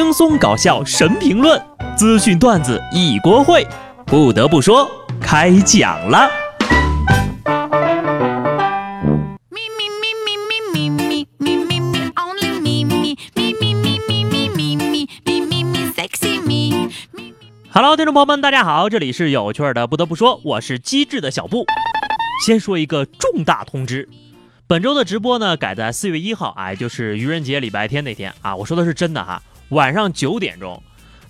轻松搞笑神评论，资讯段子一锅烩。不得不说，开讲了。Hello，听众朋友们，大家好，这里是有趣的。不得不说，我是机智的小布。先说一个重大通知，本周的直播呢改在四月一号，哎，就是愚人节礼拜天那天啊。我说的是真的哈。晚上九点钟，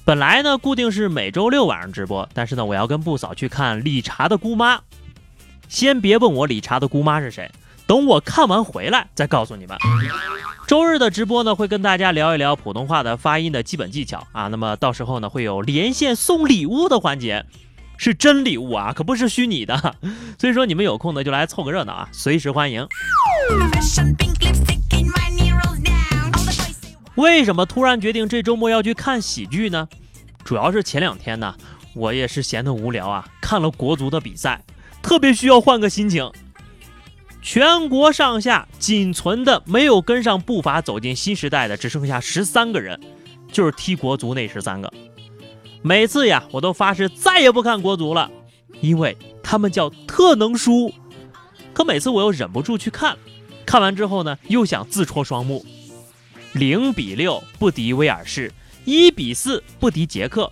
本来呢固定是每周六晚上直播，但是呢我要跟布嫂去看理查的姑妈。先别问我理查的姑妈是谁，等我看完回来再告诉你们。周日的直播呢会跟大家聊一聊普通话的发音的基本技巧啊。那么到时候呢会有连线送礼物的环节，是真礼物啊，可不是虚拟的。所以说你们有空呢就来凑个热闹啊，随时欢迎。为什么突然决定这周末要去看喜剧呢？主要是前两天呢，我也是闲得无聊啊，看了国足的比赛，特别需要换个心情。全国上下仅存的没有跟上步伐走进新时代的只剩下十三个人，就是踢国足那十三个。每次呀，我都发誓再也不看国足了，因为他们叫特能输。可每次我又忍不住去看，看完之后呢，又想自戳双目。零比六不敌威尔士，一比四不敌捷克。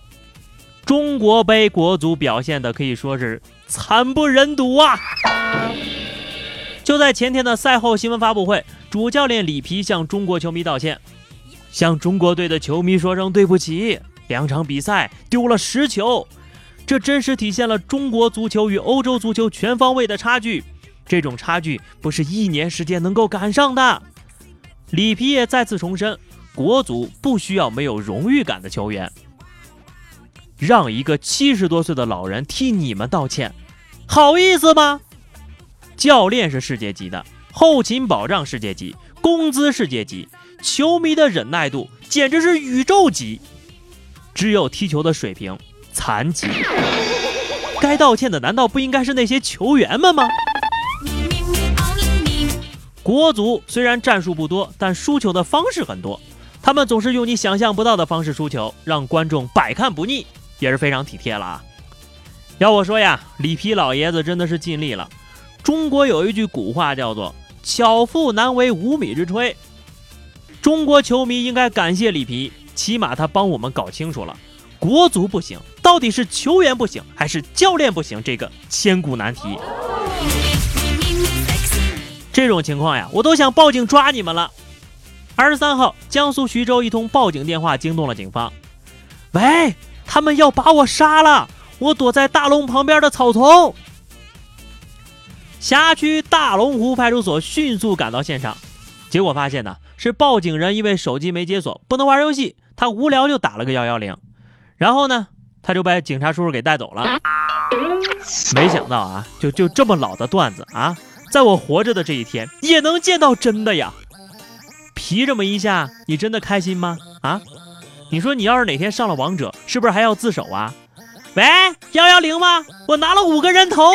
中国杯国足表现的可以说是惨不忍睹啊！就在前天的赛后新闻发布会，主教练里皮向中国球迷道歉，向中国队的球迷说声对不起。两场比赛丢了十球，这真实体现了中国足球与欧洲足球全方位的差距。这种差距不是一年时间能够赶上的。里皮也再次重申，国足不需要没有荣誉感的球员。让一个七十多岁的老人替你们道歉，好意思吗？教练是世界级的，后勤保障世界级，工资世界级，球迷的忍耐度简直是宇宙级。只有踢球的水平残疾，该道歉的难道不应该是那些球员们吗？国足虽然战术不多，但输球的方式很多。他们总是用你想象不到的方式输球，让观众百看不腻，也是非常体贴了啊。要我说呀，里皮老爷子真的是尽力了。中国有一句古话叫做“巧妇难为无米之炊”，中国球迷应该感谢里皮，起码他帮我们搞清楚了国足不行，到底是球员不行还是教练不行这个千古难题。这种情况呀，我都想报警抓你们了。二十三号，江苏徐州一通报警电话惊动了警方。喂，他们要把我杀了！我躲在大龙旁边的草丛。辖区大龙湖派出所迅速赶到现场，结果发现呢，是报警人因为手机没解锁，不能玩游戏，他无聊就打了个幺幺零，然后呢，他就被警察叔叔给带走了。没想到啊，就就这么老的段子啊！在我活着的这一天，也能见到真的呀！皮这么一下，你真的开心吗？啊？你说你要是哪天上了王者，是不是还要自首啊？喂，幺幺零吗？我拿了五个人头。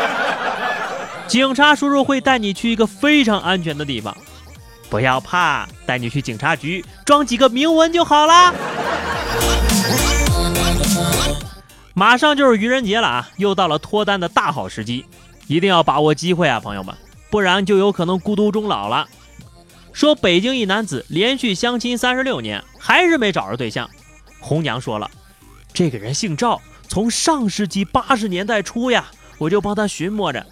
警察叔叔会带你去一个非常安全的地方，不要怕，带你去警察局装几个铭文就好啦。马上就是愚人节了啊，又到了脱单的大好时机。一定要把握机会啊，朋友们，不然就有可能孤独终老了。说北京一男子连续相亲三十六年，还是没找着对象。红娘说了，这个人姓赵，从上世纪八十年代初呀，我就帮他寻摸着。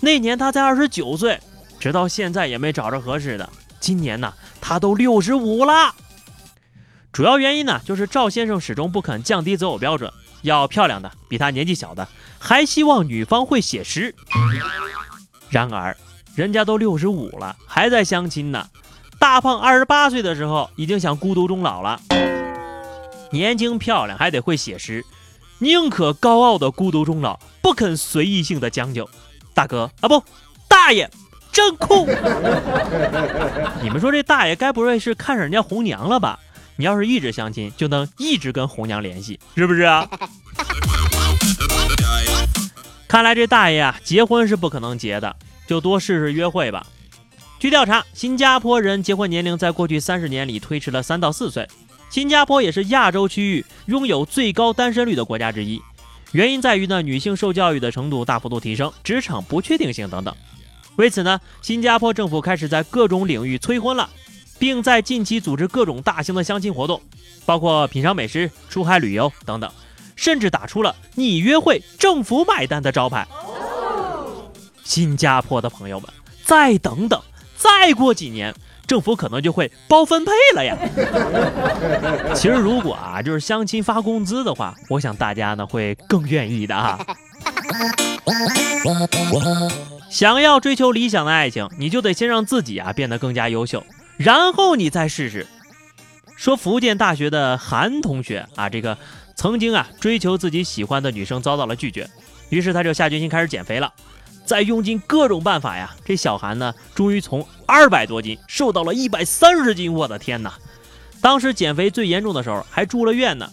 那年他才二十九岁，直到现在也没找着合适的。今年呢，他都六十五了。主要原因呢，就是赵先生始终不肯降低择偶标准。要漂亮的，比他年纪小的，还希望女方会写诗。然而，人家都六十五了，还在相亲呢。大胖二十八岁的时候，已经想孤独终老了。年轻漂亮还得会写诗，宁可高傲的孤独终老，不肯随意性的将就。大哥啊，不，大爷，真酷！你们说这大爷该不会是看上人家红娘了吧？你要是一直相亲，就能一直跟红娘联系，是不是啊？看来这大爷啊，结婚是不可能结的，就多试试约会吧。据调查，新加坡人结婚年龄在过去三十年里推迟了三到四岁。新加坡也是亚洲区域拥有最高单身率的国家之一。原因在于呢，女性受教育的程度大幅度提升，职场不确定性等等。为此呢，新加坡政府开始在各种领域催婚了，并在近期组织各种大型的相亲活动，包括品尝美食、出海旅游等等，甚至打出了“你约会，政府买单”的招牌。新加坡的朋友们，再等等，再过几年，政府可能就会包分配了呀。其实如果啊，就是相亲发工资的话，我想大家呢会更愿意的哈。想要追求理想的爱情，你就得先让自己啊变得更加优秀，然后你再试试。说福建大学的韩同学啊，这个曾经啊追求自己喜欢的女生遭到了拒绝，于是他就下决心开始减肥了。再用尽各种办法呀，这小韩呢终于从二百多斤瘦到了一百三十斤。我的天哪！当时减肥最严重的时候还住了院呢。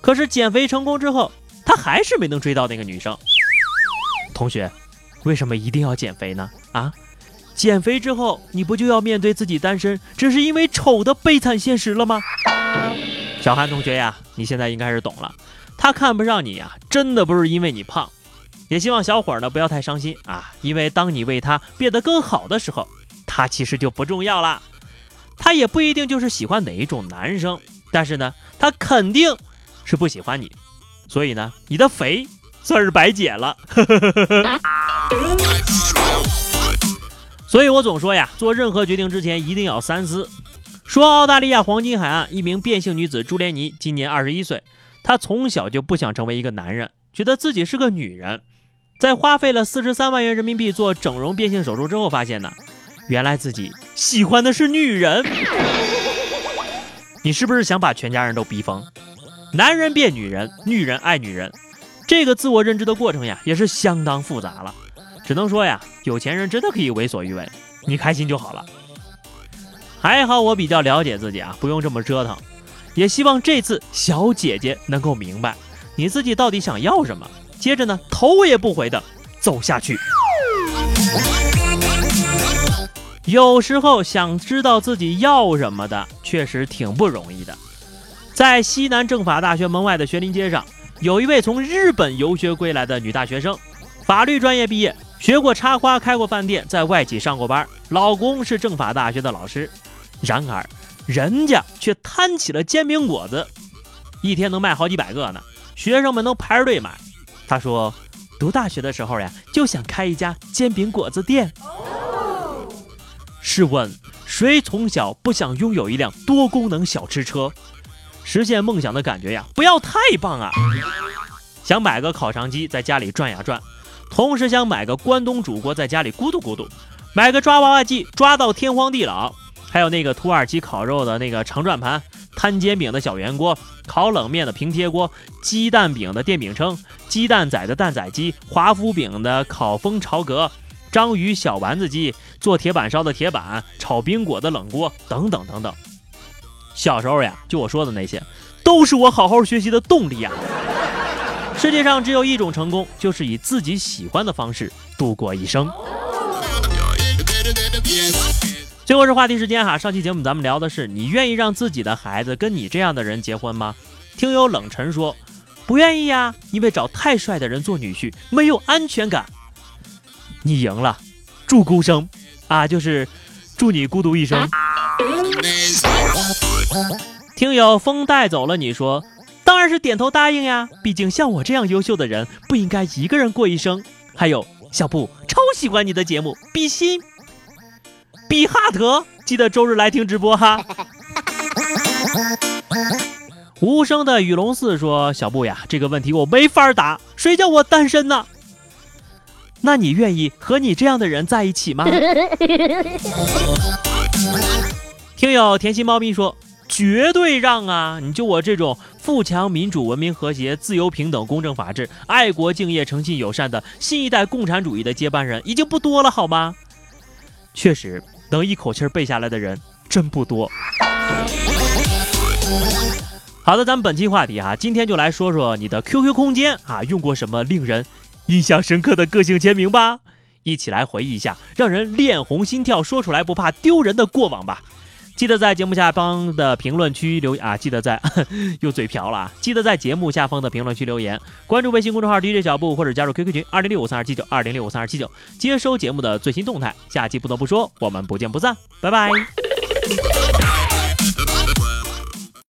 可是减肥成功之后，他还是没能追到那个女生。同学。为什么一定要减肥呢？啊，减肥之后你不就要面对自己单身只是因为丑的悲惨现实了吗？小韩同学呀，你现在应该是懂了，他看不上你呀，真的不是因为你胖。也希望小伙呢不要太伤心啊，因为当你为他变得更好的时候，他其实就不重要了。他也不一定就是喜欢哪一种男生，但是呢，他肯定是不喜欢你。所以呢，你的肥算是白减了。所以我总说呀，做任何决定之前一定要三思。说澳大利亚黄金海岸一名变性女子朱莲妮，今年二十一岁，她从小就不想成为一个男人，觉得自己是个女人。在花费了四十三万元人民币做整容变性手术之后，发现呢，原来自己喜欢的是女人。你是不是想把全家人都逼疯？男人变女人，女人爱女人，这个自我认知的过程呀，也是相当复杂了。只能说呀，有钱人真的可以为所欲为，你开心就好了。还好我比较了解自己啊，不用这么折腾。也希望这次小姐姐能够明白你自己到底想要什么，接着呢头也不回的走下去。有时候想知道自己要什么的，确实挺不容易的。在西南政法大学门外的学林街上，有一位从日本游学归来的女大学生，法律专业毕业。学过插花，开过饭店，在外企上过班，老公是政法大学的老师。然而，人家却摊起了煎饼果子，一天能卖好几百个呢，学生们都排着队买。他说，读大学的时候呀，就想开一家煎饼果子店。试问，谁从小不想拥有一辆多功能小吃车？实现梦想的感觉呀，不要太棒啊！想买个烤肠机，在家里转呀转。同时想买个关东煮锅，在家里咕嘟咕嘟；买个抓娃娃机，抓到天荒地老；还有那个土耳其烤肉的那个长转盘，摊煎饼的小圆锅，烤冷面的平贴锅，鸡蛋饼的电饼铛，鸡蛋仔的蛋仔机，华夫饼的烤封潮格，章鱼小丸子机，做铁板烧的铁板，炒冰果的冷锅，等等等等。小时候呀，就我说的那些，都是我好好学习的动力呀。世界上只有一种成功，就是以自己喜欢的方式度过一生。最后是话题时间哈，上期节目咱们聊的是你愿意让自己的孩子跟你这样的人结婚吗？听友冷晨说不愿意呀，因为找太帅的人做女婿没有安全感。你赢了，祝孤生啊，就是祝你孤独一生。听友风带走了，你说。但是点头答应呀，毕竟像我这样优秀的人不应该一个人过一生。还有小布超喜欢你的节目，比心，比哈特，记得周日来听直播哈。无声的雨龙四说：“小布呀，这个问题我没法答，谁叫我单身呢？那你愿意和你这样的人在一起吗？” 听友甜心猫咪说。绝对让啊！你就我这种富强、民主、文明、和谐、自由、平等、公正、法治、爱国、敬业、诚信、友善的新一代共产主义的接班人已经不多了，好吗？确实，能一口气背下来的人真不多。好的，咱们本期话题哈，今天就来说说你的 QQ 空间啊，用过什么令人印象深刻的个性签名吧？一起来回忆一下让人脸红心跳、说出来不怕丢人的过往吧。记得在节目下方的评论区留啊，记得在 又嘴瓢了啊，记得在节目下方的评论区留言，关注微信公众号 DJ 小布或者加入 QQ 群二零六五三二七九二零六五三二七九，接收节目的最新动态。下期不得不说，我们不见不散，拜拜。